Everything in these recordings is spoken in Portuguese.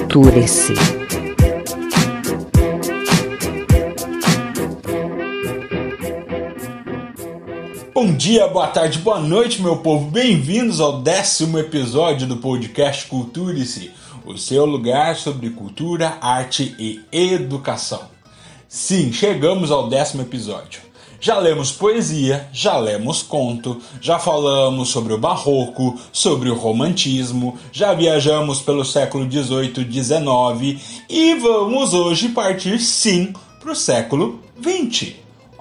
Culture-se. Bom dia, boa tarde, boa noite, meu povo. Bem-vindos ao décimo episódio do podcast Culture-se, o seu lugar sobre cultura, arte e educação. Sim, chegamos ao décimo episódio. Já lemos poesia, já lemos conto, já falamos sobre o barroco, sobre o romantismo, já viajamos pelo século XVIII XIX e vamos hoje partir sim para o século XX.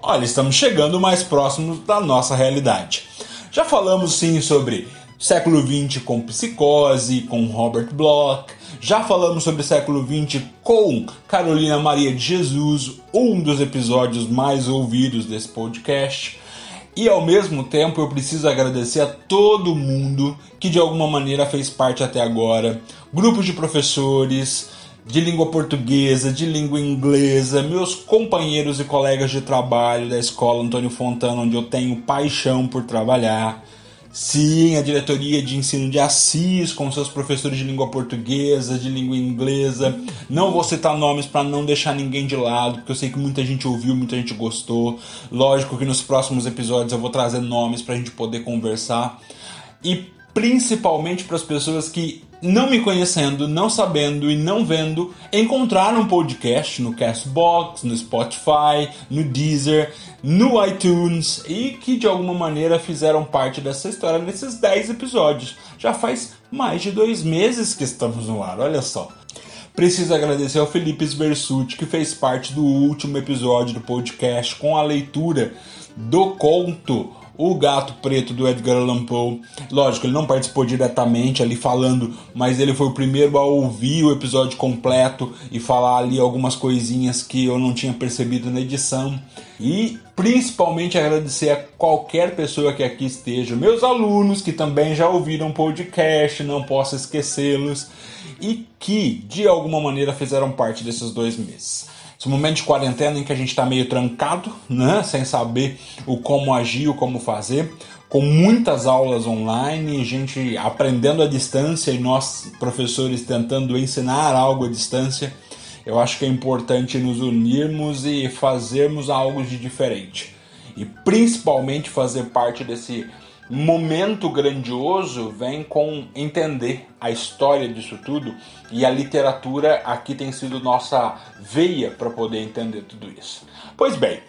Olha, estamos chegando mais próximos da nossa realidade. Já falamos sim sobre século XX com psicose, com Robert Bloch, já falamos sobre o século XX com Carolina Maria de Jesus, um dos episódios mais ouvidos desse podcast. E ao mesmo tempo eu preciso agradecer a todo mundo que de alguma maneira fez parte até agora, grupos de professores de língua portuguesa, de língua inglesa, meus companheiros e colegas de trabalho da escola Antônio Fontana, onde eu tenho paixão por trabalhar Sim, a diretoria de ensino de Assis, com seus professores de língua portuguesa, de língua inglesa. Não vou citar nomes para não deixar ninguém de lado, porque eu sei que muita gente ouviu, muita gente gostou. Lógico que nos próximos episódios eu vou trazer nomes para a gente poder conversar. E principalmente para as pessoas que não me conhecendo, não sabendo e não vendo, encontraram um podcast no Castbox, no Spotify, no Deezer, no iTunes e que de alguma maneira fizeram parte dessa história nesses 10 episódios. Já faz mais de dois meses que estamos no ar, olha só. Preciso agradecer ao Felipe Sversuti, que fez parte do último episódio do podcast com a leitura do conto o Gato Preto do Edgar Allan Poe. Lógico, ele não participou diretamente ali falando, mas ele foi o primeiro a ouvir o episódio completo e falar ali algumas coisinhas que eu não tinha percebido na edição. E principalmente agradecer a qualquer pessoa que aqui esteja, meus alunos que também já ouviram podcast, não posso esquecê-los, e que de alguma maneira fizeram parte desses dois meses. Esse momento de quarentena em que a gente está meio trancado, né? Sem saber o como agir, o como fazer, com muitas aulas online, gente aprendendo à distância e nós, professores, tentando ensinar algo à distância. Eu acho que é importante nos unirmos e fazermos algo de diferente. E principalmente fazer parte desse momento grandioso vem com entender a história disso tudo e a literatura aqui tem sido nossa veia para poder entender tudo isso. Pois bem,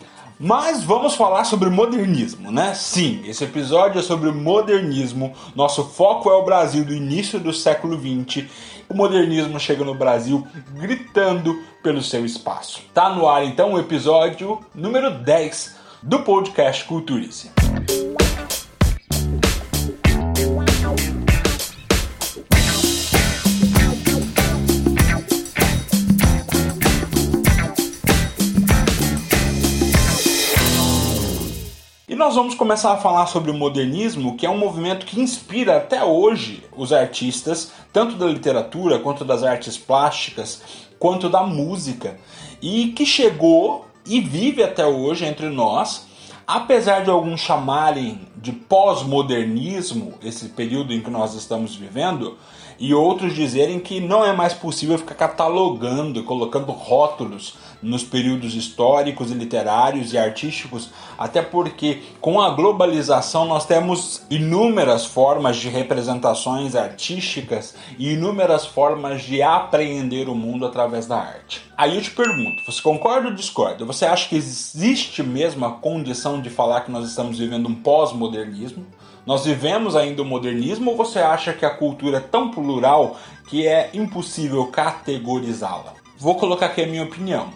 mas vamos falar sobre modernismo, né? Sim, esse episódio é sobre modernismo. Nosso foco é o Brasil do início do século XX. O modernismo chega no Brasil gritando pelo seu espaço. Tá no ar então o episódio número 10 do podcast Culturice. Nós vamos começar a falar sobre o modernismo, que é um movimento que inspira até hoje os artistas, tanto da literatura quanto das artes plásticas, quanto da música, e que chegou e vive até hoje entre nós, apesar de alguns chamarem de pós-modernismo esse período em que nós estamos vivendo, e outros dizerem que não é mais possível ficar catalogando, colocando rótulos nos períodos históricos e literários e artísticos, até porque com a globalização nós temos inúmeras formas de representações artísticas e inúmeras formas de apreender o mundo através da arte. Aí eu te pergunto, você concorda ou discorda? Você acha que existe mesmo a condição de falar que nós estamos vivendo um pós-modernismo? Nós vivemos ainda o modernismo ou você acha que a cultura é tão plural que é impossível categorizá-la? Vou colocar aqui a minha opinião.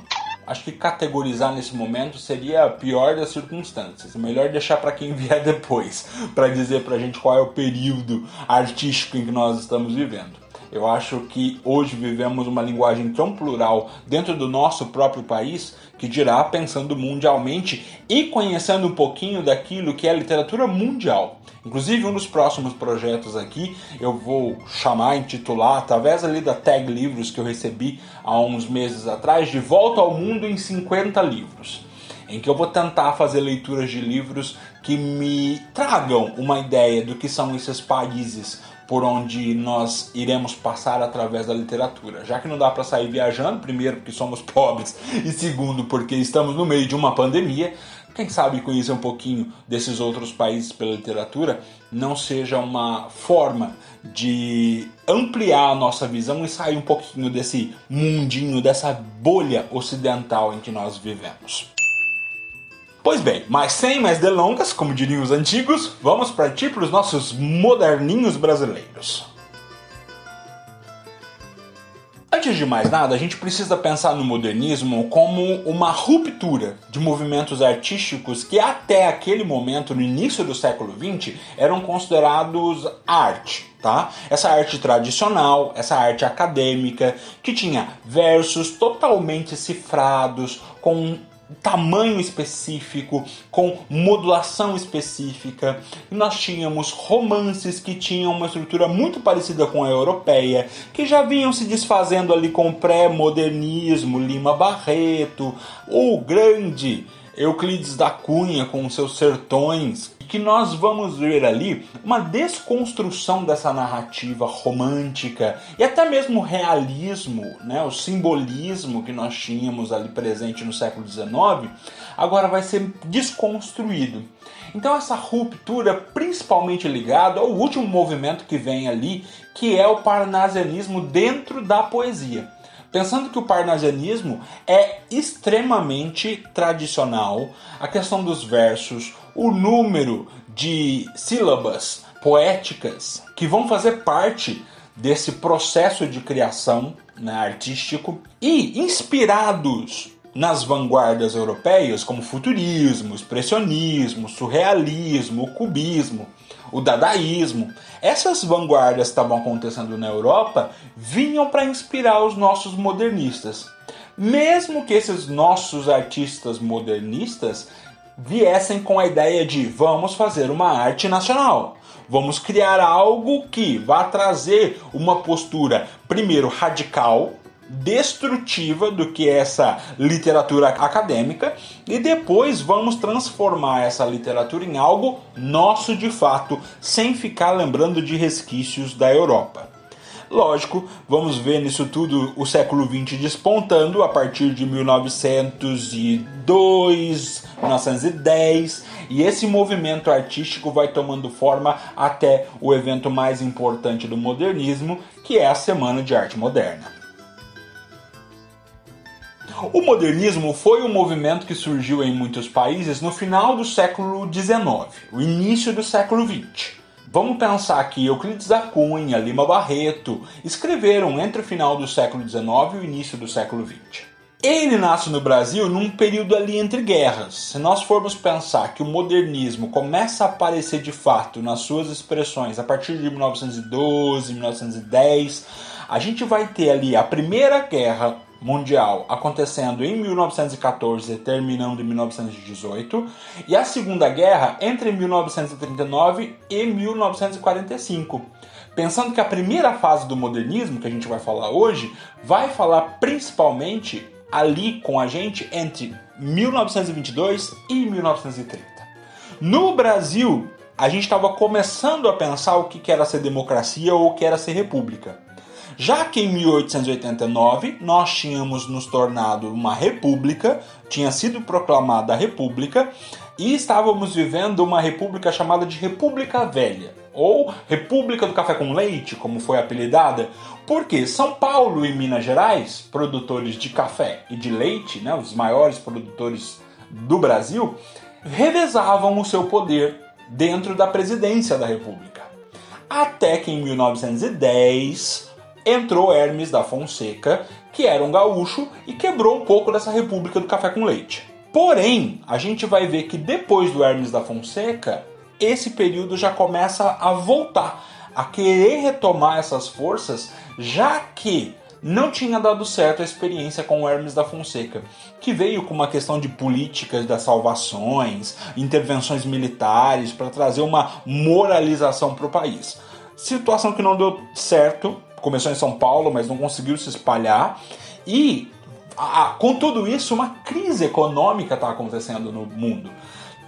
Acho que categorizar nesse momento seria a pior das circunstâncias. Melhor deixar para quem vier depois, para dizer para a gente qual é o período artístico em que nós estamos vivendo. Eu acho que hoje vivemos uma linguagem tão plural dentro do nosso próprio país que dirá pensando mundialmente e conhecendo um pouquinho daquilo que é a literatura mundial. Inclusive, um dos próximos projetos aqui eu vou chamar, intitular, através ali da tag livros que eu recebi há uns meses atrás, de Volta ao Mundo em 50 livros em que eu vou tentar fazer leituras de livros que me tragam uma ideia do que são esses países por onde nós iremos passar através da literatura. Já que não dá para sair viajando, primeiro porque somos pobres e segundo porque estamos no meio de uma pandemia, quem sabe conhecer um pouquinho desses outros países pela literatura não seja uma forma de ampliar a nossa visão e sair um pouquinho desse mundinho, dessa bolha ocidental em que nós vivemos. Pois bem, mas sem mais delongas, como diriam os antigos, vamos partir para os nossos moderninhos brasileiros. Antes de mais nada, a gente precisa pensar no modernismo como uma ruptura de movimentos artísticos que até aquele momento, no início do século XX, eram considerados arte. Tá? Essa arte tradicional, essa arte acadêmica, que tinha versos totalmente cifrados, com tamanho específico, com modulação específica. Nós tínhamos romances que tinham uma estrutura muito parecida com a europeia, que já vinham se desfazendo ali com o pré-modernismo, Lima Barreto, o grande Euclides da Cunha com seus sertões, que nós vamos ver ali uma desconstrução dessa narrativa romântica e até mesmo o realismo, né, o simbolismo que nós tínhamos ali presente no século XIX, agora vai ser desconstruído. Então essa ruptura principalmente ligada ao último movimento que vem ali, que é o parnasianismo dentro da poesia. Pensando que o parnasianismo é extremamente tradicional, a questão dos versos, o número de sílabas poéticas que vão fazer parte desse processo de criação né, artístico e inspirados nas vanguardas europeias como futurismo, expressionismo, surrealismo, cubismo, o dadaísmo. Essas vanguardas que estavam acontecendo na Europa vinham para inspirar os nossos modernistas. Mesmo que esses nossos artistas modernistas viessem com a ideia de vamos fazer uma arte nacional. Vamos criar algo que vá trazer uma postura, primeiro, radical, destrutiva do que essa literatura acadêmica e depois vamos transformar essa literatura em algo nosso de fato, sem ficar lembrando de resquícios da Europa. Lógico, vamos ver nisso tudo o século XX despontando a partir de 1902, 1910, e esse movimento artístico vai tomando forma até o evento mais importante do modernismo, que é a Semana de Arte Moderna. O modernismo foi um movimento que surgiu em muitos países no final do século XIX, o início do século XX. Vamos pensar que Euclides da Cunha, Lima Barreto escreveram entre o final do século XIX e o início do século XX. Ele nasce no Brasil num período ali entre guerras. Se nós formos pensar que o modernismo começa a aparecer de fato nas suas expressões a partir de 1912, 1910, a gente vai ter ali a Primeira Guerra Mundial acontecendo em 1914 terminando em 1918 e a Segunda Guerra entre 1939 e 1945. Pensando que a primeira fase do modernismo, que a gente vai falar hoje, vai falar principalmente ali com a gente entre 1922 e 1930. No Brasil, a gente estava começando a pensar o que era ser democracia ou o que era ser república já que em 1889 nós tínhamos nos tornado uma república, tinha sido proclamada a república, e estávamos vivendo uma república chamada de República Velha, ou República do Café com Leite, como foi apelidada, porque São Paulo e Minas Gerais, produtores de café e de leite, né, os maiores produtores do Brasil, revezavam o seu poder dentro da presidência da República. Até que em 1910 entrou Hermes da Fonseca, que era um gaúcho e quebrou um pouco dessa república do café com leite. Porém, a gente vai ver que depois do Hermes da Fonseca, esse período já começa a voltar, a querer retomar essas forças, já que não tinha dado certo a experiência com o Hermes da Fonseca, que veio com uma questão de políticas das salvações, intervenções militares para trazer uma moralização para o país. Situação que não deu certo, começou em São Paulo, mas não conseguiu se espalhar. E a, com tudo isso, uma crise econômica está acontecendo no mundo.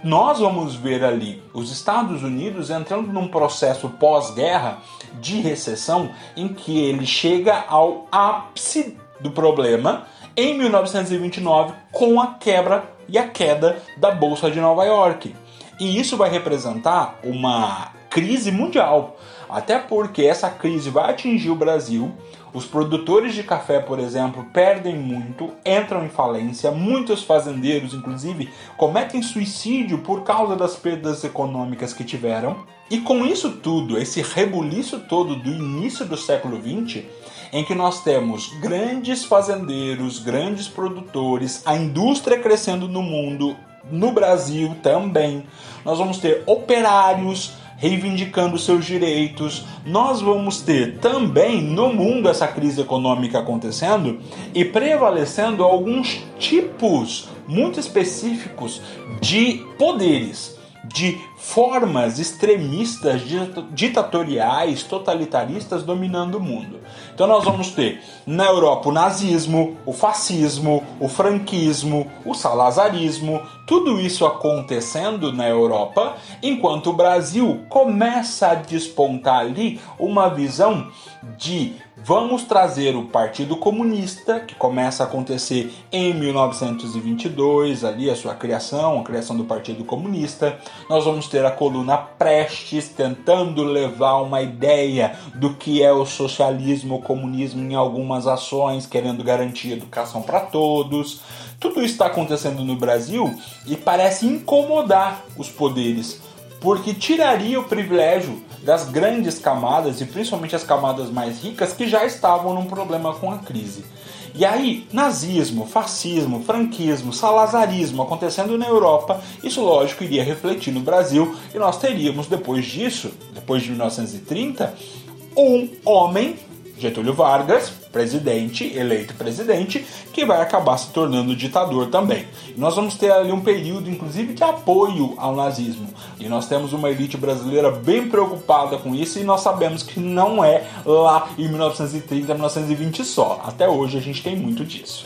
nós vamos ver ali os Estados Unidos entrando num processo pós-guerra de recessão em que ele chega ao ápice do problema em 1929 com a quebra e a queda da Bolsa de Nova York. E isso vai representar uma crise mundial, até porque essa crise vai atingir o Brasil os produtores de café, por exemplo, perdem muito, entram em falência, muitos fazendeiros, inclusive, cometem suicídio por causa das perdas econômicas que tiveram. E com isso tudo, esse rebuliço todo do início do século XX, em que nós temos grandes fazendeiros, grandes produtores, a indústria crescendo no mundo, no Brasil também, nós vamos ter operários reivindicando seus direitos. Nós vamos ter também no mundo essa crise econômica acontecendo e prevalecendo alguns tipos muito específicos de poderes de formas extremistas, ditatoriais, totalitaristas dominando o mundo. Então nós vamos ter na Europa o nazismo, o fascismo, o franquismo, o salazarismo, tudo isso acontecendo na Europa, enquanto o Brasil começa a despontar ali uma visão de Vamos trazer o Partido Comunista, que começa a acontecer em 1922, ali a sua criação, a criação do Partido Comunista. Nós vamos ter a coluna Prestes tentando levar uma ideia do que é o socialismo, o comunismo em algumas ações, querendo garantir educação para todos. Tudo isso está acontecendo no Brasil e parece incomodar os poderes, porque tiraria o privilégio das grandes camadas e principalmente as camadas mais ricas que já estavam num problema com a crise. E aí, nazismo, fascismo, franquismo, salazarismo acontecendo na Europa, isso lógico iria refletir no Brasil e nós teríamos depois disso, depois de 1930, um homem Getúlio Vargas, presidente, eleito presidente, que vai acabar se tornando ditador também. E nós vamos ter ali um período, inclusive, de apoio ao nazismo. E nós temos uma elite brasileira bem preocupada com isso, e nós sabemos que não é lá em 1930, 1920 só. Até hoje a gente tem muito disso.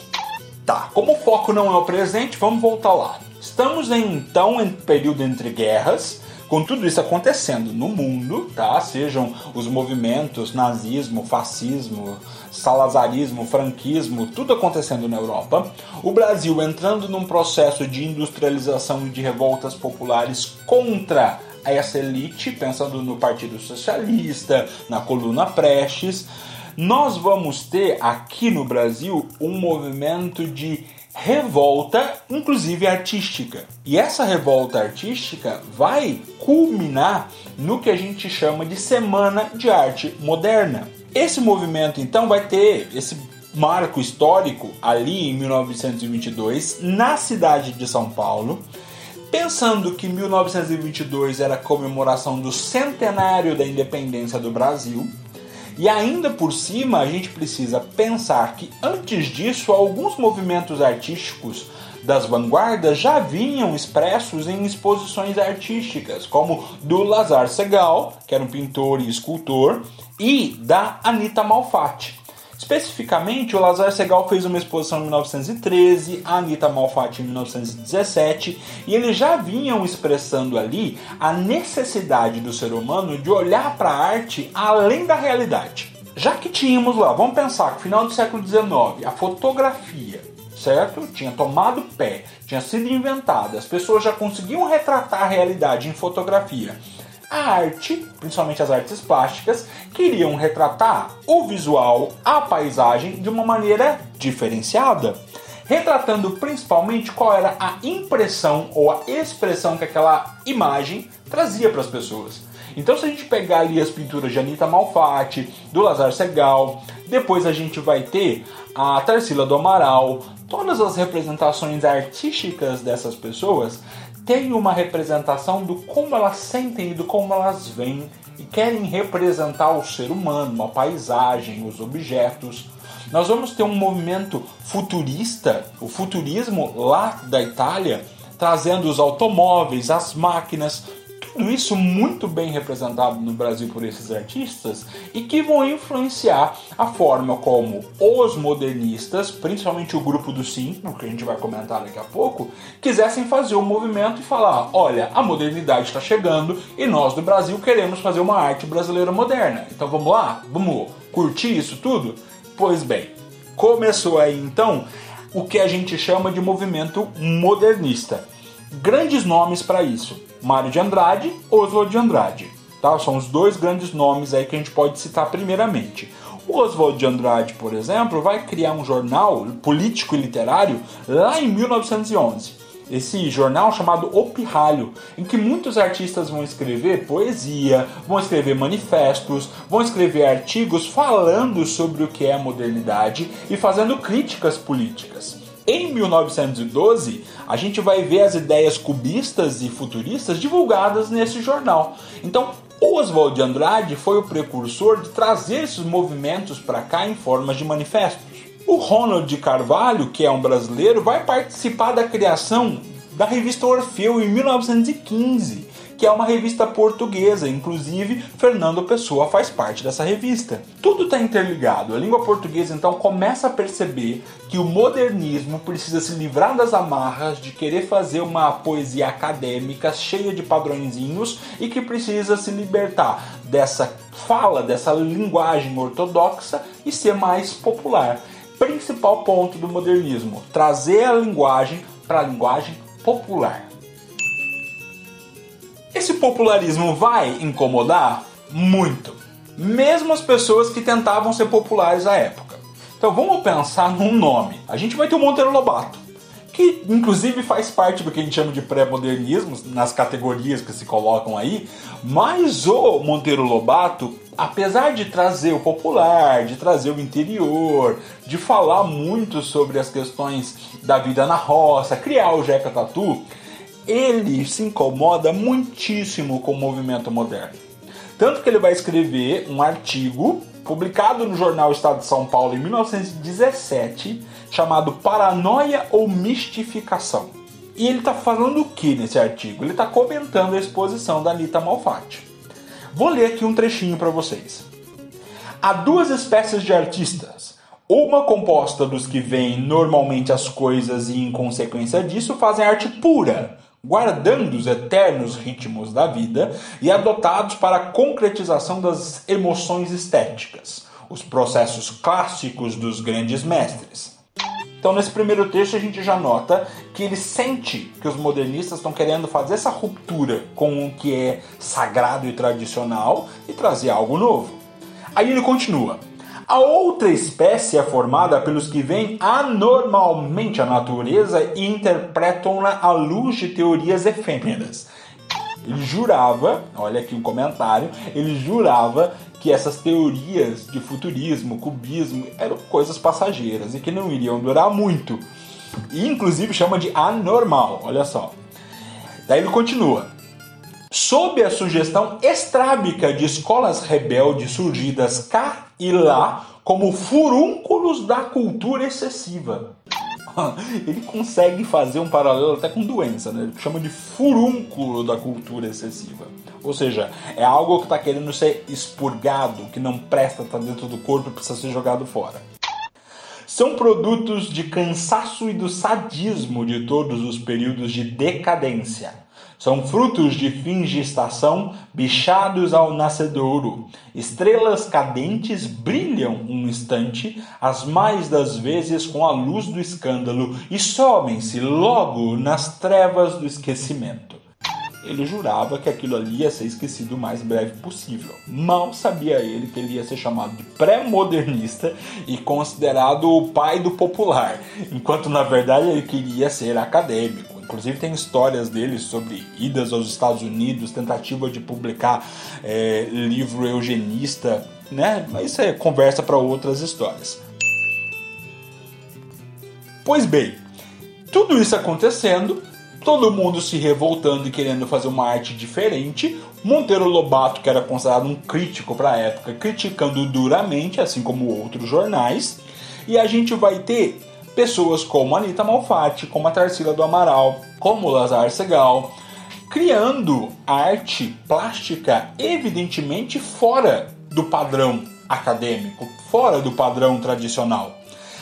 Tá, como o foco não é o presente, vamos voltar lá. Estamos então em período entre guerras com tudo isso acontecendo no mundo, tá? Sejam os movimentos nazismo, fascismo, salazarismo, franquismo, tudo acontecendo na Europa. O Brasil entrando num processo de industrialização e de revoltas populares contra essa elite, pensando no Partido Socialista, na coluna Prestes. Nós vamos ter aqui no Brasil um movimento de revolta, inclusive artística. E essa revolta artística vai culminar no que a gente chama de Semana de Arte Moderna. Esse movimento então vai ter esse marco histórico ali em 1922 na cidade de São Paulo. Pensando que 1922 era a comemoração do centenário da independência do Brasil, e ainda por cima, a gente precisa pensar que antes disso, alguns movimentos artísticos das vanguardas já vinham expressos em exposições artísticas, como do Lazar Segal, que era um pintor e escultor, e da Anita Malfatti. Especificamente, o Lazar Segal fez uma exposição em 1913, a Anita Malfatti em 1917, e eles já vinham expressando ali a necessidade do ser humano de olhar para a arte além da realidade. Já que tínhamos lá, vamos pensar que final do século XIX, a fotografia certo? Tinha tomado pé, tinha sido inventada, as pessoas já conseguiam retratar a realidade em fotografia a arte, principalmente as artes plásticas, queriam retratar o visual, a paisagem de uma maneira diferenciada, retratando principalmente qual era a impressão ou a expressão que aquela imagem trazia para as pessoas. Então, se a gente pegar ali as pinturas de Anita Malfatti, do Lazar Segal, depois a gente vai ter a Tarsila do Amaral, todas as representações artísticas dessas pessoas tem uma representação do como elas sentem e do como elas veem e querem representar o ser humano, a paisagem, os objetos. Nós vamos ter um movimento futurista, o futurismo lá da Itália, trazendo os automóveis, as máquinas, tudo isso muito bem representado no Brasil por esses artistas e que vão influenciar a forma como os modernistas, principalmente o grupo dos cinco, que a gente vai comentar daqui a pouco, quisessem fazer o um movimento e falar: olha, a modernidade está chegando e nós do Brasil queremos fazer uma arte brasileira moderna. Então vamos lá? Vamos curtir isso tudo? Pois bem, começou aí então o que a gente chama de movimento modernista. Grandes nomes para isso: Mário de Andrade, Oswald de Andrade. Tá? São os dois grandes nomes aí que a gente pode citar primeiramente. O Oswald de Andrade, por exemplo, vai criar um jornal político e literário lá em 1911 esse jornal chamado O Pirralho, em que muitos artistas vão escrever poesia, vão escrever manifestos, vão escrever artigos falando sobre o que é a modernidade e fazendo críticas políticas. Em 1912, a gente vai ver as ideias cubistas e futuristas divulgadas nesse jornal. Então, Oswald de Andrade foi o precursor de trazer esses movimentos para cá em formas de manifestos. O Ronald de Carvalho, que é um brasileiro, vai participar da criação da revista Orfeu em 1915, que é uma revista portuguesa, inclusive Fernando Pessoa faz parte dessa revista. Tudo está interligado. A língua portuguesa então começa a perceber que o modernismo precisa se livrar das amarras de querer fazer uma poesia acadêmica cheia de padrõezinhos e que precisa se libertar dessa fala, dessa linguagem ortodoxa e ser mais popular principal ponto do modernismo: trazer a linguagem para a linguagem popular. Esse popularismo vai incomodar? Muito. Mesmo as pessoas que tentavam ser populares à época. Então vamos pensar num nome. A gente vai ter o Monteiro Lobato que inclusive faz parte do que a gente chama de pré-modernismo, nas categorias que se colocam aí, mas o Monteiro Lobato, apesar de trazer o popular, de trazer o interior, de falar muito sobre as questões da vida na roça, criar o Jeca Tatu, ele se incomoda muitíssimo com o movimento moderno. Tanto que ele vai escrever um artigo publicado no jornal Estado de São Paulo em 1917, chamado Paranoia ou Mistificação. E ele está falando o que nesse artigo? Ele está comentando a exposição da Anita Malfatti. Vou ler aqui um trechinho para vocês. Há duas espécies de artistas. Uma composta dos que veem normalmente as coisas e, em consequência disso, fazem arte pura, guardando os eternos ritmos da vida e adotados para a concretização das emoções estéticas, os processos clássicos dos grandes mestres. Então, nesse primeiro texto, a gente já nota que ele sente que os modernistas estão querendo fazer essa ruptura com o que é sagrado e tradicional e trazer algo novo. Aí ele continua. A outra espécie é formada pelos que veem anormalmente a natureza e interpretam-na à luz de teorias efêmeras. Ele jurava, olha aqui um comentário, ele jurava que essas teorias de futurismo, cubismo, eram coisas passageiras e que não iriam durar muito. E inclusive chama de anormal, olha só. Daí ele continua sob a sugestão estrábica de escolas rebeldes surgidas cá e lá como furúnculos da cultura excessiva. Ele consegue fazer um paralelo até com doença, né? Ele chama de furúnculo da cultura excessiva. Ou seja, é algo que está querendo ser expurgado, que não presta, está dentro do corpo e precisa ser jogado fora. São produtos de cansaço e do sadismo de todos os períodos de decadência são frutos de fins de estação bichados ao nascedouro. Estrelas cadentes brilham um instante, as mais das vezes com a luz do escândalo, e somem-se logo nas trevas do esquecimento. Ele jurava que aquilo ali ia ser esquecido o mais breve possível. Mal sabia ele que ele ia ser chamado de pré-modernista e considerado o pai do popular, enquanto na verdade ele queria ser acadêmico. Inclusive tem histórias dele sobre idas aos Estados Unidos, tentativa de publicar é, livro eugenista, né? Mas isso é conversa para outras histórias. Pois bem, tudo isso acontecendo, todo mundo se revoltando e querendo fazer uma arte diferente. Monteiro Lobato, que era considerado um crítico para a época, criticando duramente, assim como outros jornais. E a gente vai ter pessoas como Anitta Malfatti, como a Tarsila do Amaral, como Lazar Segal, criando arte plástica evidentemente fora do padrão acadêmico, fora do padrão tradicional.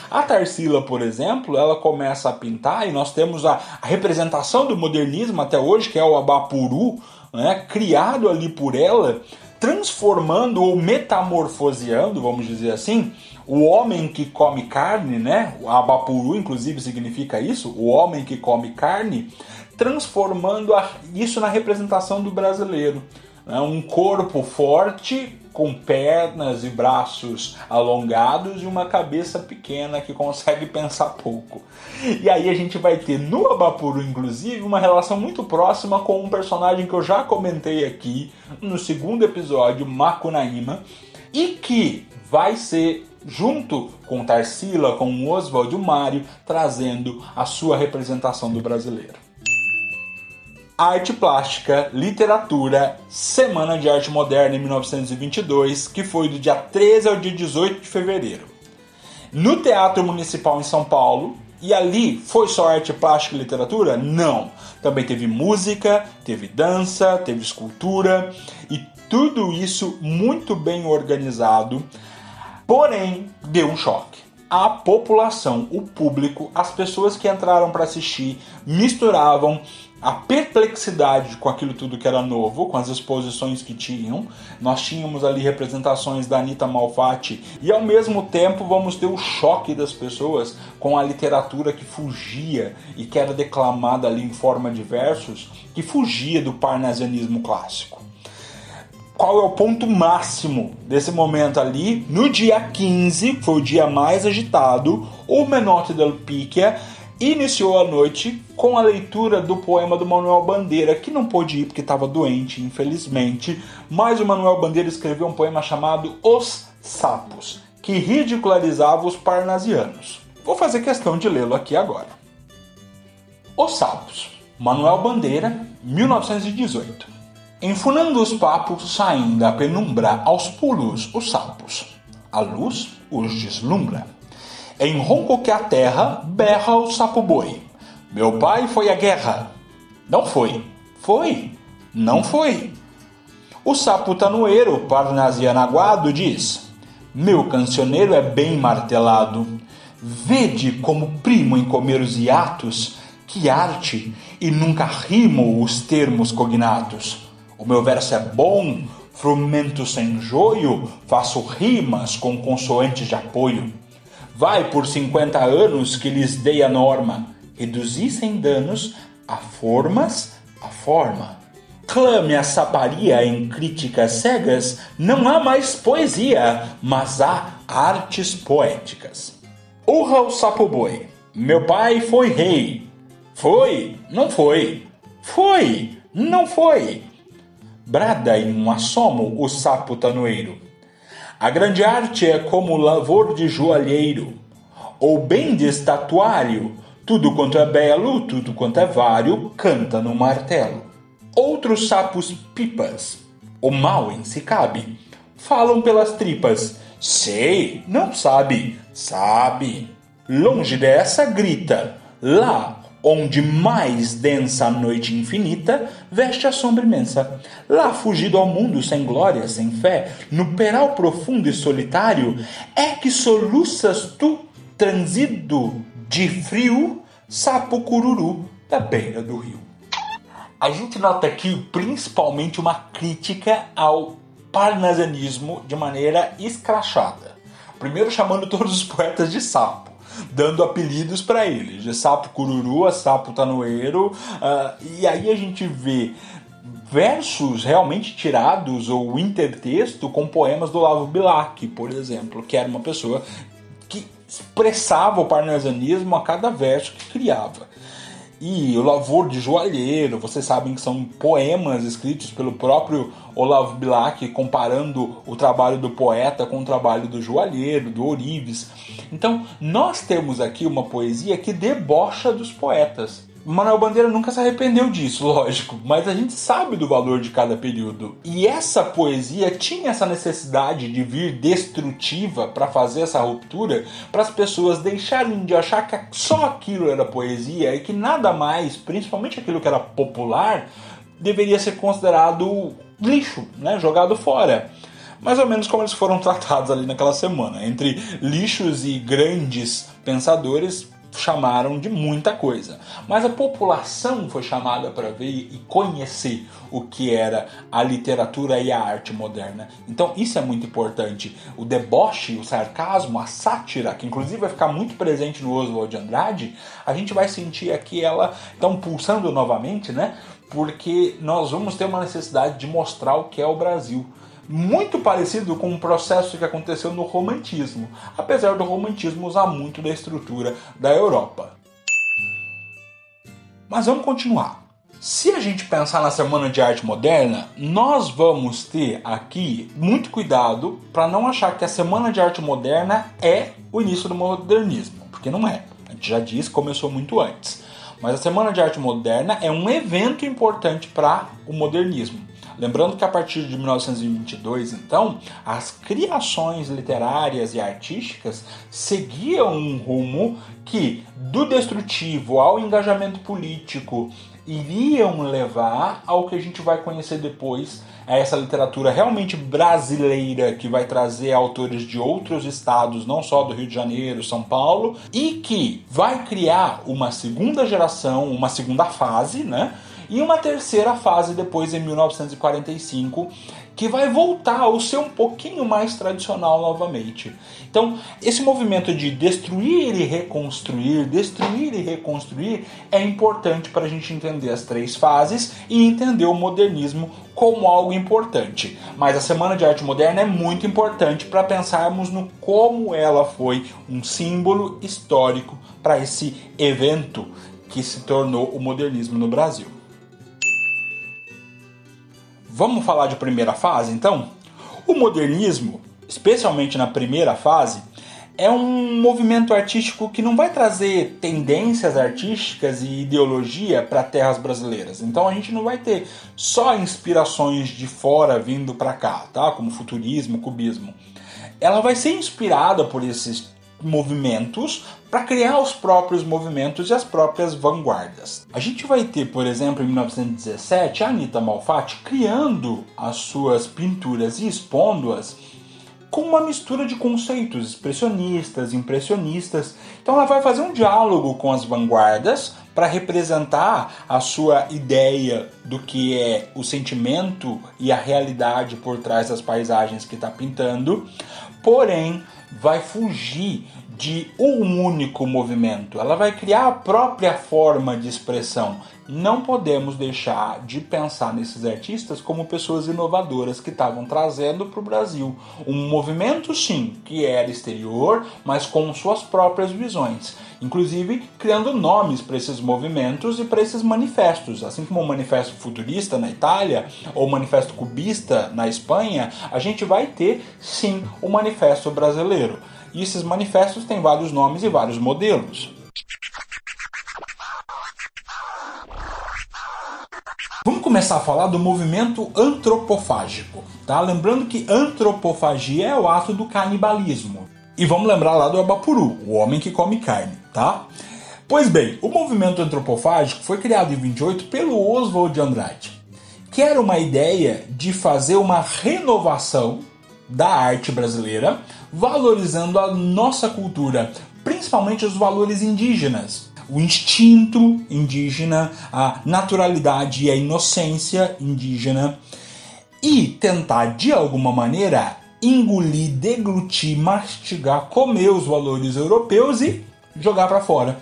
A Tarsila, por exemplo, ela começa a pintar e nós temos a, a representação do modernismo até hoje, que é o Abapuru, né, criado ali por ela, transformando ou metamorfoseando, vamos dizer assim, o homem que come carne, né? Abapuru, inclusive, significa isso, o homem que come carne, transformando isso na representação do brasileiro. Né? Um corpo forte, com pernas e braços alongados e uma cabeça pequena que consegue pensar pouco. E aí a gente vai ter no Abapuru, inclusive, uma relação muito próxima com um personagem que eu já comentei aqui no segundo episódio, Makunaíma, e que vai ser junto com Tarsila, com Oswald e o Mário, trazendo a sua representação do brasileiro. Arte Plástica, Literatura, Semana de Arte Moderna em 1922, que foi do dia 13 ao dia 18 de fevereiro. No Teatro Municipal em São Paulo, e ali foi só arte plástica e literatura? Não. Também teve música, teve dança, teve escultura e tudo isso muito bem organizado. Porém, deu um choque a população, o público, as pessoas que entraram para assistir misturavam a perplexidade com aquilo tudo que era novo, com as exposições que tinham. Nós tínhamos ali representações da Anitta Malfatti e ao mesmo tempo vamos ter o choque das pessoas com a literatura que fugia e que era declamada ali em forma de versos, que fugia do parnasianismo clássico. Qual é o ponto máximo desse momento ali? No dia 15, foi o dia mais agitado, o Menotti del Picchia iniciou a noite com a leitura do poema do Manuel Bandeira, que não pôde ir porque estava doente, infelizmente, mas o Manuel Bandeira escreveu um poema chamado Os Sapos, que ridicularizava os parnasianos. Vou fazer questão de lê-lo aqui agora. Os Sapos, Manuel Bandeira, 1918. Enfunando os papos, saem da penumbra aos pulos os sapos. A luz os deslumbra em ronco que a terra, berra o sapo boi. Meu pai foi à guerra. Não foi. Foi. Não foi. O sapo tanoeiro, parnasiano aguado, diz: Meu cancioneiro é bem martelado. Vede como primo em comer os hiatos, que arte, e nunca rimo os termos cognatos. O meu verso é bom, frumento sem joio, faço rimas com consoantes de apoio. Vai por 50 anos que lhes dei a norma, reduzir sem danos a formas a forma. Clame a saparia em críticas cegas, não há mais poesia, mas há artes poéticas. Urra o sapo boi, meu pai foi rei. Foi, não foi. Foi, não foi. Brada em um assomo o sapo tanoeiro. A grande arte é como lavor de joalheiro, ou bem de estatuário, tudo quanto é belo, tudo quanto é vário, canta no martelo. Outros sapos pipas, o mal em si cabe, falam pelas tripas, sei, não sabe, sabe. Longe dessa grita, lá onde mais densa a noite infinita veste a sombra imensa. Lá fugido ao mundo sem glória, sem fé, no peral profundo e solitário, é que soluças tu, transido de frio, sapo cururu da beira do rio. A gente nota aqui principalmente uma crítica ao parnasianismo de maneira escrachada. Primeiro chamando todos os poetas de sapo dando apelidos para eles, de sapo cururu a sapo tanoeiro, uh, e aí a gente vê versos realmente tirados ou intertexto com poemas do Lavo Bilac, por exemplo, que era uma pessoa que expressava o parnasianismo a cada verso que criava. E o Lavor de Joalheiro, vocês sabem que são poemas escritos pelo próprio Olavo Bilac, comparando o trabalho do poeta com o trabalho do joalheiro, do Orives. Então, nós temos aqui uma poesia que debocha dos poetas. Manuel Bandeira nunca se arrependeu disso, lógico, mas a gente sabe do valor de cada período. E essa poesia tinha essa necessidade de vir destrutiva para fazer essa ruptura, para as pessoas deixarem de achar que só aquilo era poesia e que nada mais, principalmente aquilo que era popular, deveria ser considerado lixo, né, jogado fora mais ou menos como eles foram tratados ali naquela semana. Entre lixos e grandes pensadores, chamaram de muita coisa. Mas a população foi chamada para ver e conhecer o que era a literatura e a arte moderna. Então isso é muito importante. O deboche, o sarcasmo, a sátira, que inclusive vai ficar muito presente no Oswald de Andrade, a gente vai sentir aqui ela tão pulsando novamente, né? Porque nós vamos ter uma necessidade de mostrar o que é o Brasil muito parecido com o processo que aconteceu no romantismo, apesar do romantismo usar muito da estrutura da Europa. Mas vamos continuar. Se a gente pensar na Semana de Arte Moderna, nós vamos ter aqui muito cuidado para não achar que a Semana de Arte Moderna é o início do modernismo, porque não é. A gente já disse, começou muito antes. Mas a Semana de Arte Moderna é um evento importante para o modernismo. Lembrando que a partir de 1922, então, as criações literárias e artísticas seguiam um rumo que, do destrutivo ao engajamento político, iriam levar ao que a gente vai conhecer depois, a essa literatura realmente brasileira que vai trazer autores de outros estados, não só do Rio de Janeiro, São Paulo, e que vai criar uma segunda geração, uma segunda fase, né? E uma terceira fase depois em 1945, que vai voltar ao ser um pouquinho mais tradicional novamente. Então, esse movimento de destruir e reconstruir, destruir e reconstruir é importante para a gente entender as três fases e entender o modernismo como algo importante. Mas a Semana de Arte Moderna é muito importante para pensarmos no como ela foi um símbolo histórico para esse evento que se tornou o modernismo no Brasil. Vamos falar de primeira fase então? O modernismo, especialmente na primeira fase, é um movimento artístico que não vai trazer tendências artísticas e ideologia para terras brasileiras. Então a gente não vai ter só inspirações de fora vindo para cá, tá? Como futurismo, cubismo. Ela vai ser inspirada por esses movimentos para criar os próprios movimentos e as próprias vanguardas. A gente vai ter, por exemplo, em 1917, a Anita Malfatti criando as suas pinturas e expondo-as com uma mistura de conceitos expressionistas, impressionistas. Então ela vai fazer um diálogo com as vanguardas para representar a sua ideia do que é o sentimento e a realidade por trás das paisagens que está pintando, porém vai fugir de um único movimento, ela vai criar a própria forma de expressão. Não podemos deixar de pensar nesses artistas como pessoas inovadoras que estavam trazendo para o Brasil um movimento, sim, que era exterior, mas com suas próprias visões. Inclusive criando nomes para esses movimentos e para esses manifestos. Assim como o Manifesto Futurista na Itália ou o Manifesto Cubista na Espanha, a gente vai ter, sim, o Manifesto Brasileiro. E esses manifestos têm vários nomes e vários modelos. Começar a falar do movimento antropofágico, tá? Lembrando que antropofagia é o ato do canibalismo. E vamos lembrar lá do Abapuru, o homem que come carne, tá? Pois bem, o movimento antropofágico foi criado em 28 pelo Oswald de Andrade, que era uma ideia de fazer uma renovação da arte brasileira, valorizando a nossa cultura, principalmente os valores indígenas. O instinto indígena, a naturalidade e a inocência indígena, e tentar de alguma maneira engolir, deglutir, mastigar, comer os valores europeus e jogar para fora.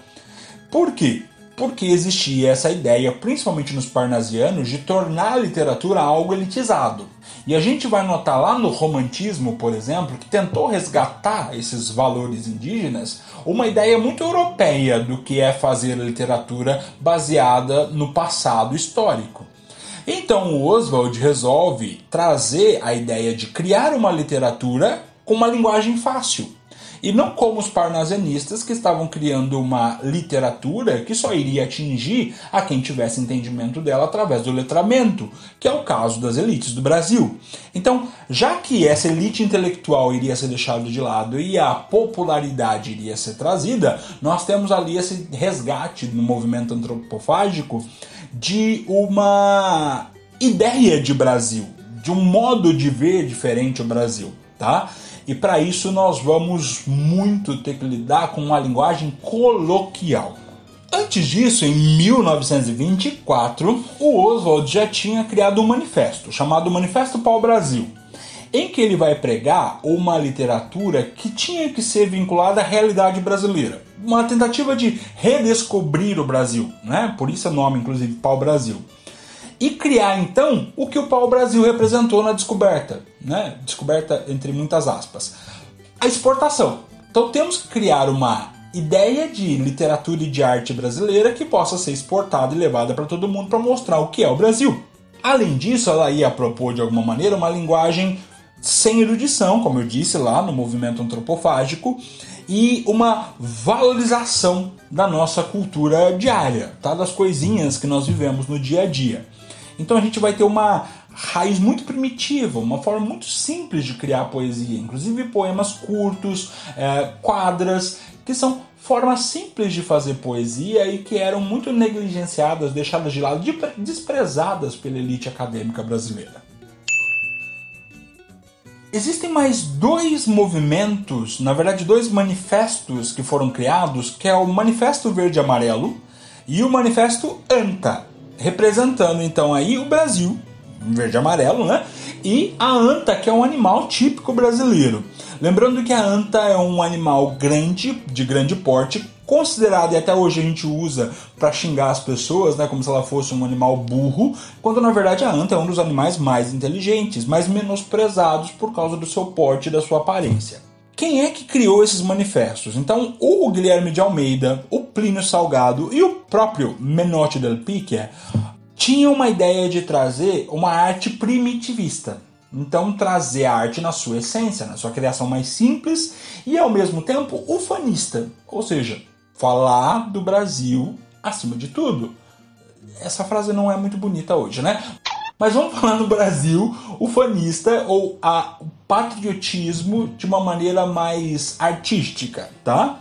Por quê? Porque existia essa ideia, principalmente nos parnasianos, de tornar a literatura algo elitizado. E a gente vai notar lá no romantismo, por exemplo, que tentou resgatar esses valores indígenas, uma ideia muito europeia do que é fazer literatura baseada no passado histórico. Então o Oswald resolve trazer a ideia de criar uma literatura com uma linguagem fácil. E não como os parnasianistas que estavam criando uma literatura que só iria atingir a quem tivesse entendimento dela através do letramento, que é o caso das elites do Brasil. Então, já que essa elite intelectual iria ser deixada de lado e a popularidade iria ser trazida, nós temos ali esse resgate no movimento antropofágico de uma ideia de Brasil, de um modo de ver diferente o Brasil, tá? E para isso nós vamos muito ter que lidar com uma linguagem coloquial. Antes disso, em 1924, o Oswald já tinha criado um manifesto chamado Manifesto Pau Brasil, em que ele vai pregar uma literatura que tinha que ser vinculada à realidade brasileira, uma tentativa de redescobrir o Brasil, né? Por isso é nome, inclusive, Pau Brasil e criar então o que o pau-brasil representou na descoberta, né? Descoberta entre muitas aspas. A exportação. Então temos que criar uma ideia de literatura e de arte brasileira que possa ser exportada e levada para todo mundo para mostrar o que é o Brasil. Além disso, ela ia propor de alguma maneira uma linguagem sem erudição, como eu disse lá no movimento antropofágico, e uma valorização da nossa cultura diária, tá? das coisinhas que nós vivemos no dia a dia. Então a gente vai ter uma raiz muito primitiva, uma forma muito simples de criar poesia, inclusive poemas curtos, é, quadras, que são formas simples de fazer poesia e que eram muito negligenciadas, deixadas de lado, desprezadas pela elite acadêmica brasileira. Existem mais dois movimentos, na verdade dois manifestos que foram criados, que é o Manifesto Verde Amarelo e o Manifesto ANTA, representando então aí o Brasil, verde e amarelo, né? E a anta, que é um animal típico brasileiro. Lembrando que a anta é um animal grande, de grande porte, considerado e até hoje a gente usa para xingar as pessoas, né, como se ela fosse um animal burro, quando na verdade a anta é um dos animais mais inteligentes, mais menosprezados por causa do seu porte e da sua aparência. Quem é que criou esses manifestos? Então, o Guilherme de Almeida, o Plínio Salgado e o próprio Menotti del Picchia tinham uma ideia de trazer uma arte primitivista. Então, trazer a arte na sua essência, na sua criação mais simples e ao mesmo tempo ufanista, ou seja, falar do Brasil acima de tudo. Essa frase não é muito bonita hoje, né? Mas vamos falar no Brasil, ufanista ou a, o patriotismo de uma maneira mais artística, tá?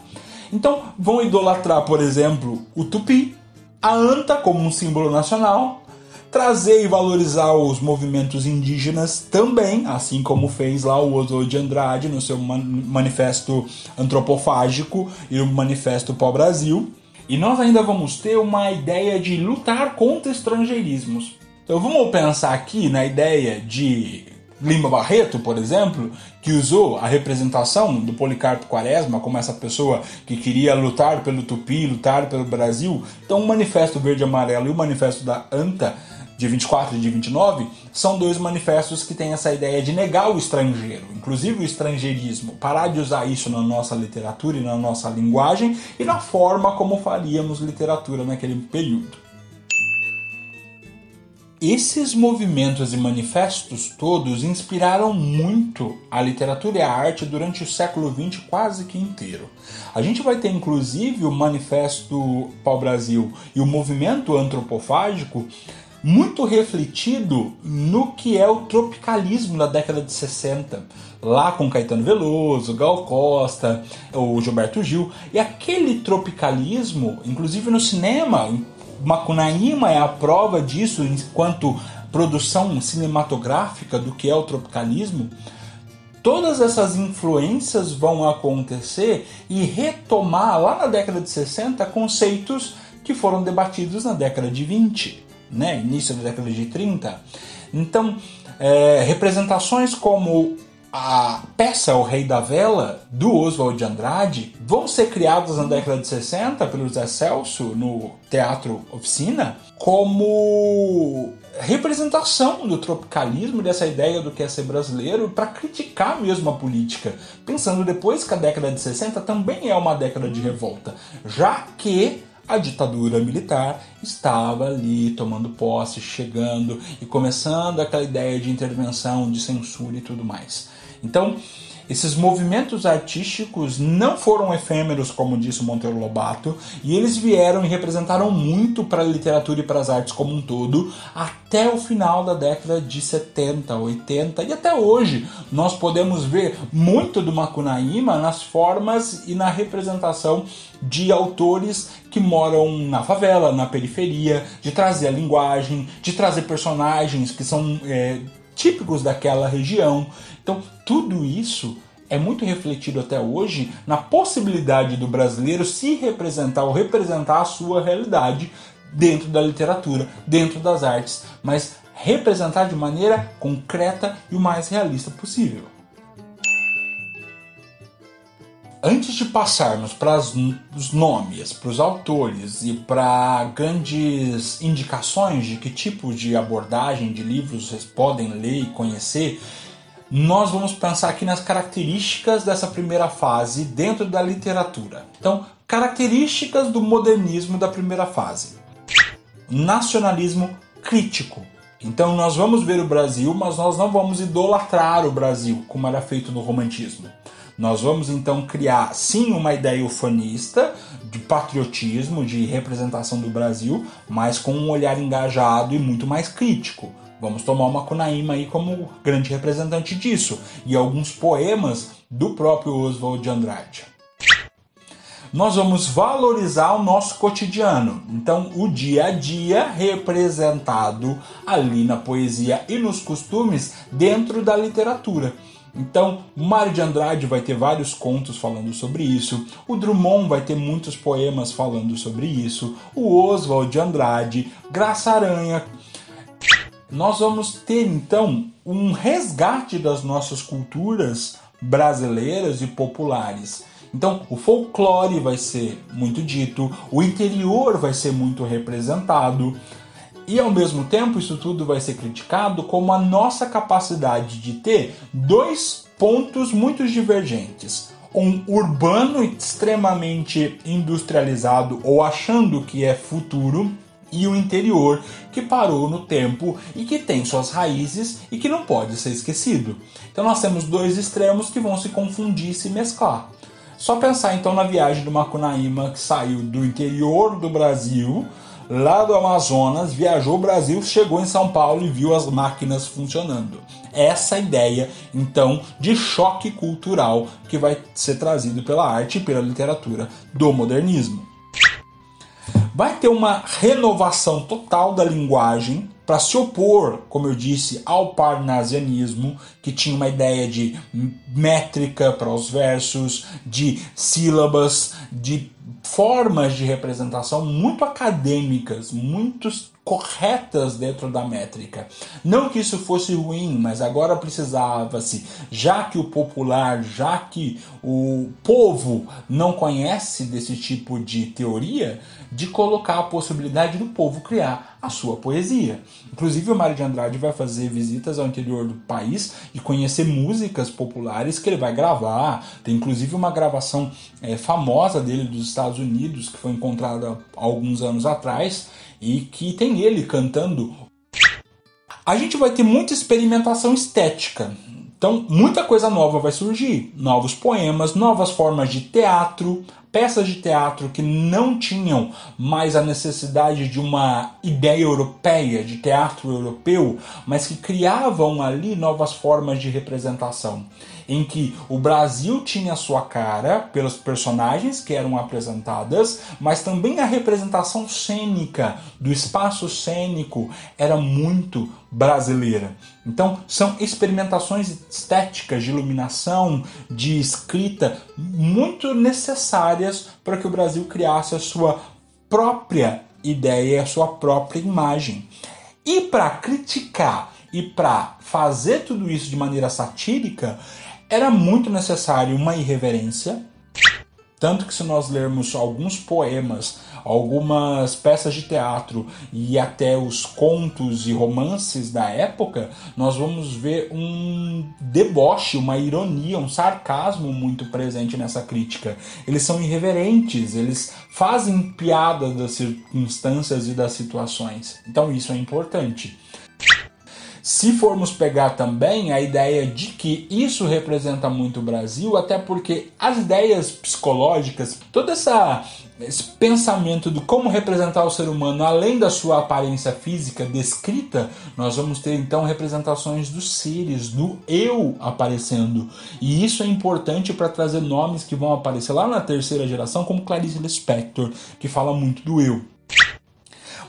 Então vão idolatrar, por exemplo, o tupi, a anta como um símbolo nacional, trazer e valorizar os movimentos indígenas também, assim como fez lá o Oswald de Andrade no seu manifesto antropofágico e o manifesto Pó Brasil. E nós ainda vamos ter uma ideia de lutar contra estrangeirismos. Então vamos pensar aqui na ideia de Lima Barreto, por exemplo, que usou a representação do Policarpo Quaresma como essa pessoa que queria lutar pelo Tupi, lutar pelo Brasil. Então o Manifesto Verde e Amarelo e o Manifesto da ANTA de 24 e de 29 são dois manifestos que têm essa ideia de negar o estrangeiro, inclusive o estrangeirismo, parar de usar isso na nossa literatura e na nossa linguagem e na forma como faríamos literatura naquele período. Esses movimentos e manifestos todos inspiraram muito a literatura e a arte durante o século XX quase que inteiro. A gente vai ter inclusive o Manifesto Pau Brasil e o movimento antropofágico muito refletido no que é o tropicalismo da década de 60, lá com Caetano Veloso, Gal Costa, o Gilberto Gil, e aquele tropicalismo, inclusive no cinema, Macunaíma é a prova disso enquanto produção cinematográfica do que é o tropicalismo. Todas essas influências vão acontecer e retomar lá na década de 60 conceitos que foram debatidos na década de 20, né? início da década de 30. Então, é, representações como a peça O Rei da Vela, do Oswald de Andrade, vão ser criadas na década de 60 pelo Zé Celso no Teatro Oficina como representação do tropicalismo, dessa ideia do que é ser brasileiro, para criticar mesmo a política, pensando depois que a década de 60 também é uma década de revolta, já que a ditadura militar estava ali tomando posse, chegando e começando aquela ideia de intervenção, de censura e tudo mais. Então, Esses movimentos artísticos não foram efêmeros, como disse Monteiro Lobato, e eles vieram e representaram muito para a literatura e para as artes como um todo até o final da década de 70, 80 e até hoje. Nós podemos ver muito do Macunaíma nas formas e na representação de autores que moram na favela, na periferia, de trazer a linguagem, de trazer personagens que são é, típicos daquela região. Então, tudo isso é muito refletido até hoje na possibilidade do brasileiro se representar ou representar a sua realidade dentro da literatura, dentro das artes, mas representar de maneira concreta e o mais realista possível. Antes de passarmos para os nomes, para os autores e para grandes indicações de que tipo de abordagem de livros vocês podem ler e conhecer, nós vamos pensar aqui nas características dessa primeira fase dentro da literatura. Então, características do modernismo da primeira fase: nacionalismo crítico. Então, nós vamos ver o Brasil, mas nós não vamos idolatrar o Brasil, como era feito no romantismo. Nós vamos então criar sim uma ideia ufanista de patriotismo, de representação do Brasil, mas com um olhar engajado e muito mais crítico. Vamos tomar uma Kunaíma aí como grande representante disso e alguns poemas do próprio Oswald de Andrade. Nós vamos valorizar o nosso cotidiano, então o dia a dia representado ali na poesia e nos costumes dentro da literatura. Então, Mário de Andrade vai ter vários contos falando sobre isso, o Drummond vai ter muitos poemas falando sobre isso, o Oswald de Andrade, Graça Aranha. Nós vamos ter então um resgate das nossas culturas brasileiras e populares. Então, o folclore vai ser muito dito, o interior vai ser muito representado. E ao mesmo tempo, isso tudo vai ser criticado como a nossa capacidade de ter dois pontos muito divergentes. Um urbano extremamente industrializado ou achando que é futuro, e o interior que parou no tempo e que tem suas raízes e que não pode ser esquecido. Então nós temos dois extremos que vão se confundir e se mesclar. Só pensar então na viagem do Macunaíma que saiu do interior do Brasil lá do Amazonas, viajou o Brasil, chegou em São Paulo e viu as máquinas funcionando. Essa ideia, então, de choque cultural que vai ser trazido pela arte e pela literatura do modernismo. Vai ter uma renovação total da linguagem para se opor, como eu disse, ao parnasianismo, que tinha uma ideia de métrica para os versos, de sílabas, de formas de representação muito acadêmicas, muito corretas dentro da métrica. Não que isso fosse ruim, mas agora precisava-se, já que o popular, já que o povo não conhece desse tipo de teoria, de colocar a possibilidade do povo criar a sua poesia. Inclusive, o Mário de Andrade vai fazer visitas ao interior do país e conhecer músicas populares que ele vai gravar. Tem inclusive uma gravação é, famosa dele dos Estados Unidos que foi encontrada alguns anos atrás e que tem ele cantando. A gente vai ter muita experimentação estética. Então, muita coisa nova vai surgir. Novos poemas, novas formas de teatro, peças de teatro que não tinham mais a necessidade de uma ideia europeia, de teatro europeu, mas que criavam ali novas formas de representação, em que o Brasil tinha sua cara pelos personagens que eram apresentadas, mas também a representação cênica do espaço cênico era muito brasileira. Então, são experimentações estéticas de iluminação, de escrita, muito necessárias para que o Brasil criasse a sua própria ideia, a sua própria imagem. E para criticar e para fazer tudo isso de maneira satírica, era muito necessário uma irreverência, tanto que se nós lermos alguns poemas, algumas peças de teatro e até os contos e romances da época, nós vamos ver um deboche, uma ironia, um sarcasmo muito presente nessa crítica. Eles são irreverentes, eles fazem piada das circunstâncias e das situações. Então isso é importante. Se formos pegar também a ideia de que isso representa muito o Brasil, até porque as ideias psicológicas, toda essa esse pensamento de como representar o ser humano além da sua aparência física descrita, nós vamos ter então representações dos seres, do eu aparecendo. E isso é importante para trazer nomes que vão aparecer lá na terceira geração, como Clarice Lispector, que fala muito do eu.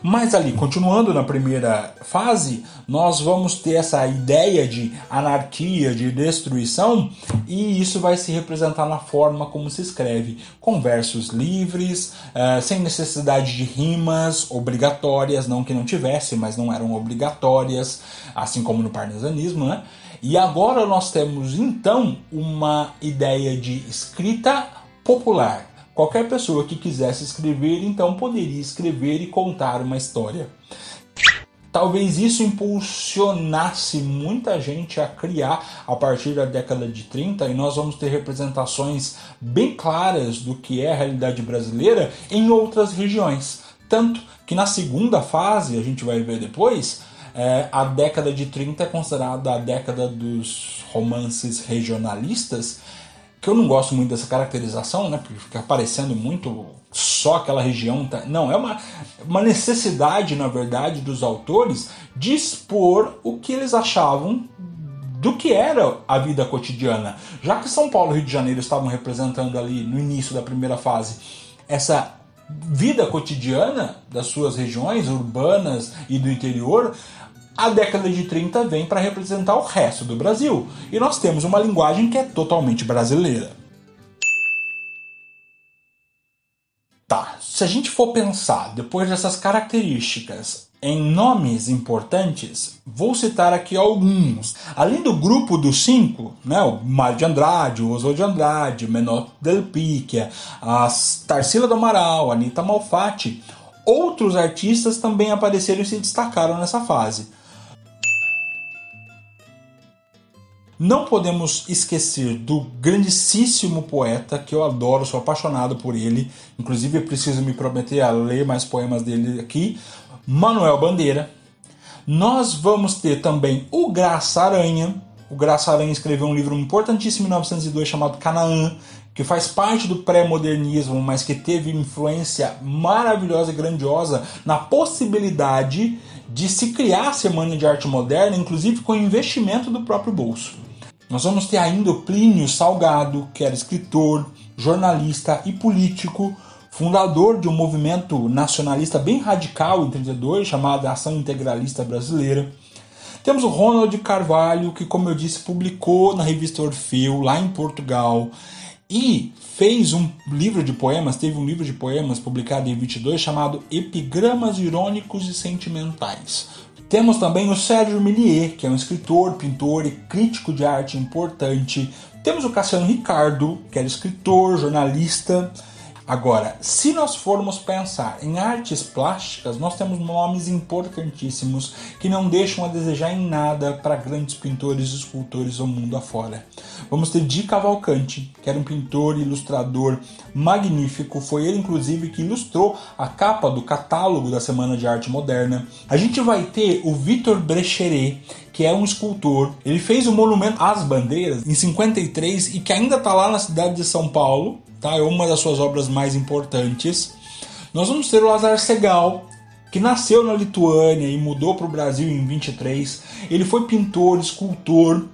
Mas ali, continuando na primeira fase, nós vamos ter essa ideia de anarquia, de destruição, e isso vai se representar na forma como se escreve, com versos livres, uh, sem necessidade de rimas obrigatórias, não que não tivesse, mas não eram obrigatórias, assim como no parnasianismo, né? E agora nós temos então uma ideia de escrita popular Qualquer pessoa que quisesse escrever, então poderia escrever e contar uma história. Talvez isso impulsionasse muita gente a criar a partir da década de 30 e nós vamos ter representações bem claras do que é a realidade brasileira em outras regiões. Tanto que na segunda fase, a gente vai ver depois, é, a década de 30 é considerada a década dos romances regionalistas que eu não gosto muito dessa caracterização, né? Porque fica parecendo muito só aquela região. Tá? Não, é uma, uma necessidade, na verdade, dos autores de expor o que eles achavam do que era a vida cotidiana. Já que São Paulo e Rio de Janeiro estavam representando ali no início da primeira fase essa vida cotidiana das suas regiões urbanas e do interior, a década de 30 vem para representar o resto do Brasil. E nós temos uma linguagem que é totalmente brasileira. Tá, se a gente for pensar depois dessas características em nomes importantes, vou citar aqui alguns. Além do grupo dos cinco, né, o Mário de Andrade, o Oswald de Andrade, Menor Del Picchia, a Tarsila do Amaral, a Anitta Malfatti, outros artistas também apareceram e se destacaram nessa fase. Não podemos esquecer do grandíssimo poeta que eu adoro, sou apaixonado por ele. Inclusive, preciso me prometer a ler mais poemas dele aqui. Manuel Bandeira. Nós vamos ter também o Graça Aranha. O Graça Aranha escreveu um livro importantíssimo em 1902 chamado Canaã, que faz parte do pré-modernismo, mas que teve influência maravilhosa e grandiosa na possibilidade de se criar a Semana de Arte Moderna, inclusive com investimento do próprio bolso. Nós vamos ter ainda o Plínio Salgado, que era escritor, jornalista e político, fundador de um movimento nacionalista bem radical em 32, chamado Ação Integralista Brasileira. Temos o Ronald Carvalho, que, como eu disse, publicou na revista Orfeu, lá em Portugal, e fez um livro de poemas, teve um livro de poemas publicado em 22 chamado Epigramas Irônicos e Sentimentais, temos também o Sérgio Millier, que é um escritor, pintor e crítico de arte importante. Temos o Cassiano Ricardo, que era escritor, jornalista. Agora, se nós formos pensar em artes plásticas, nós temos nomes importantíssimos que não deixam a desejar em nada para grandes pintores e escultores do mundo afora. Vamos ter Di Cavalcante, que era um pintor e ilustrador magnífico. Foi ele, inclusive, que ilustrou a capa do catálogo da Semana de Arte Moderna. A gente vai ter o Vitor Brecheret, que é um escultor. Ele fez o monumento às bandeiras em 53 e que ainda está lá na cidade de São Paulo. Tá? É uma das suas obras mais importantes. Nós vamos ter o Lazar Segal, que nasceu na Lituânia e mudou para o Brasil em 23. Ele foi pintor, escultor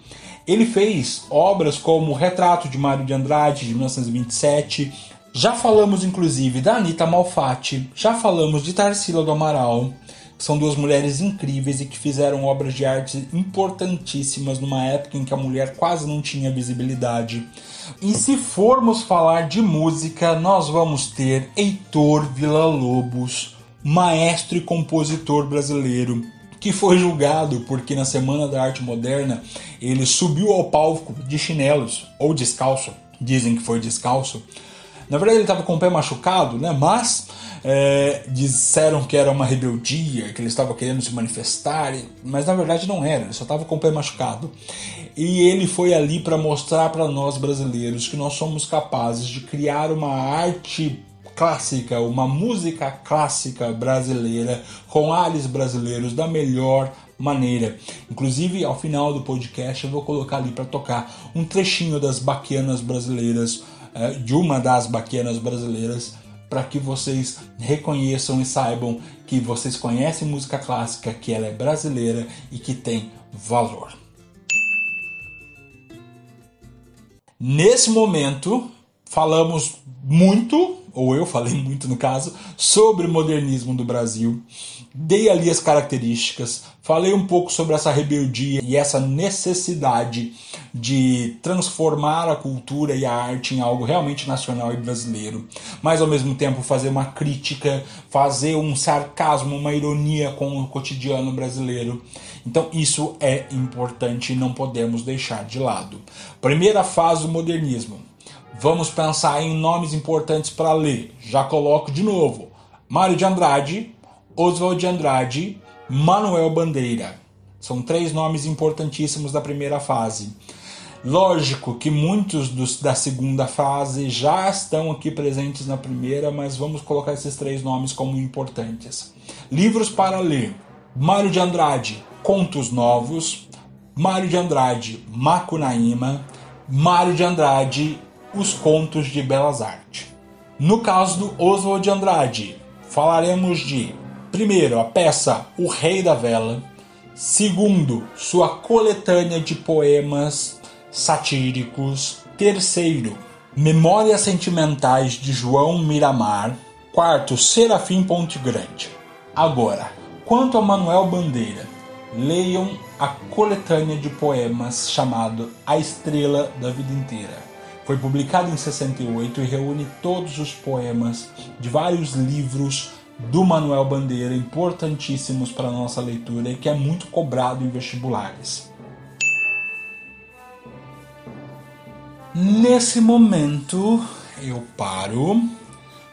ele fez obras como o Retrato de Mário de Andrade, de 1927. Já falamos inclusive da Anitta Malfatti, já falamos de Tarsila do Amaral, são duas mulheres incríveis e que fizeram obras de arte importantíssimas numa época em que a mulher quase não tinha visibilidade. E se formos falar de música, nós vamos ter Heitor Villa-Lobos, maestro e compositor brasileiro, que foi julgado porque na Semana da Arte Moderna ele subiu ao palco de chinelos ou descalço. Dizem que foi descalço. Na verdade ele estava com o pé machucado, né? Mas é, disseram que era uma rebeldia, que ele estava querendo se manifestar, mas na verdade não era, ele só estava com o pé machucado. E ele foi ali para mostrar para nós brasileiros que nós somos capazes de criar uma arte clássica, uma música clássica brasileira com ares brasileiros da melhor maneira. Inclusive, ao final do podcast, eu vou colocar ali para tocar um trechinho das baquianas brasileiras, de uma das baquianas brasileiras, para que vocês reconheçam e saibam que vocês conhecem música clássica, que ela é brasileira e que tem valor. Nesse momento, falamos muito, ou eu falei muito no caso, sobre o modernismo do Brasil. Dei ali as características, falei um pouco sobre essa rebeldia e essa necessidade de transformar a cultura e a arte em algo realmente nacional e brasileiro, mas ao mesmo tempo fazer uma crítica, fazer um sarcasmo, uma ironia com o cotidiano brasileiro. Então isso é importante e não podemos deixar de lado. Primeira fase do modernismo Vamos pensar em nomes importantes para ler. Já coloco de novo: Mário de Andrade, Oswald de Andrade, Manuel Bandeira. São três nomes importantíssimos da primeira fase. Lógico que muitos dos da segunda fase já estão aqui presentes na primeira, mas vamos colocar esses três nomes como importantes. Livros para ler: Mário de Andrade, Contos Novos, Mário de Andrade, Macunaíma, Mário de Andrade, os contos de belas artes. No caso do Oswald de Andrade, falaremos de, primeiro, a peça O Rei da Vela, segundo, sua coletânea de poemas satíricos, terceiro, Memórias Sentimentais de João Miramar, quarto, Serafim Ponte Grande. Agora, quanto a Manuel Bandeira, leiam a coletânea de poemas chamado A Estrela da Vida Inteira. Foi publicado em 68 e reúne todos os poemas de vários livros do Manuel Bandeira, importantíssimos para a nossa leitura e que é muito cobrado em vestibulares. Nesse momento, eu paro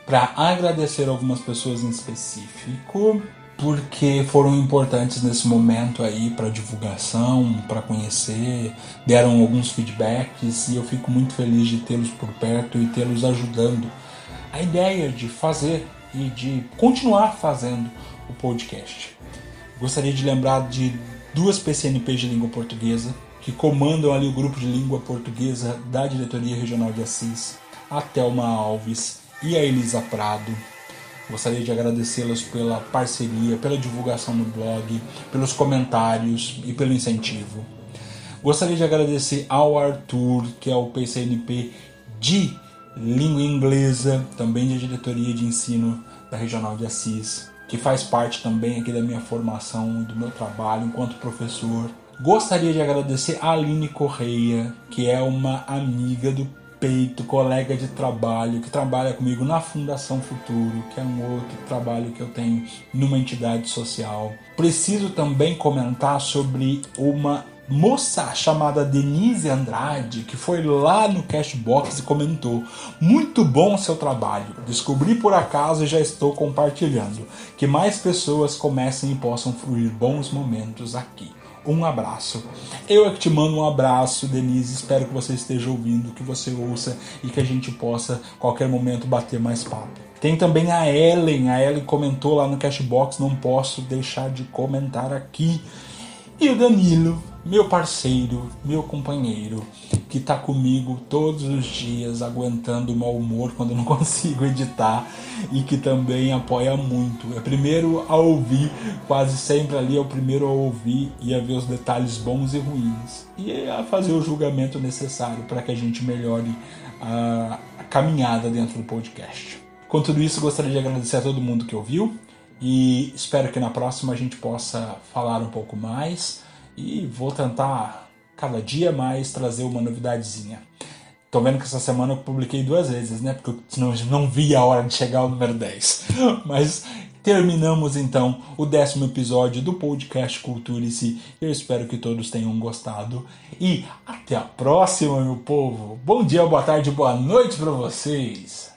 para agradecer algumas pessoas em específico porque foram importantes nesse momento aí para divulgação, para conhecer, deram alguns feedbacks e eu fico muito feliz de tê-los por perto e tê-los ajudando. A ideia de fazer e de continuar fazendo o podcast. Gostaria de lembrar de duas PCNPs de língua portuguesa que comandam ali o grupo de língua portuguesa da Diretoria Regional de Assis, a Thelma Alves e a Elisa Prado Gostaria de agradecê-las pela parceria, pela divulgação no blog, pelos comentários e pelo incentivo. Gostaria de agradecer ao Arthur, que é o PCNP de língua inglesa, também de diretoria de ensino da Regional de Assis, que faz parte também aqui da minha formação e do meu trabalho enquanto professor. Gostaria de agradecer a Aline Correia, que é uma amiga do peito, colega de trabalho que trabalha comigo na Fundação Futuro, que é um outro trabalho que eu tenho numa entidade social. Preciso também comentar sobre uma moça chamada Denise Andrade, que foi lá no Cashbox e comentou: Muito bom seu trabalho. Descobri por acaso e já estou compartilhando. Que mais pessoas comecem e possam fluir bons momentos aqui um abraço. Eu é que te mando um abraço, Denise. Espero que você esteja ouvindo, que você ouça e que a gente possa, qualquer momento, bater mais papo. Tem também a Ellen. A Ellen comentou lá no Cashbox, não posso deixar de comentar aqui. E o Danilo, meu parceiro, meu companheiro, que está comigo todos os dias, aguentando o mau humor quando eu não consigo editar e que também apoia muito. É primeiro a ouvir, quase sempre ali é o primeiro a ouvir e a ver os detalhes bons e ruins e a fazer o julgamento necessário para que a gente melhore a, caminhada dentro do podcast. Com tudo isso, gostaria de agradecer a todo mundo que ouviu e espero que na próxima a gente possa falar um pouco mais e vou tentar cada dia mais trazer uma novidadezinha. Tô vendo que essa semana eu publiquei duas vezes, né? Porque senão eu não vi a hora de chegar ao número 10. Mas terminamos então o décimo episódio do podcast Culture-se. Eu espero que todos tenham gostado. E até a próxima, meu povo. Bom dia, boa tarde, boa noite para vocês.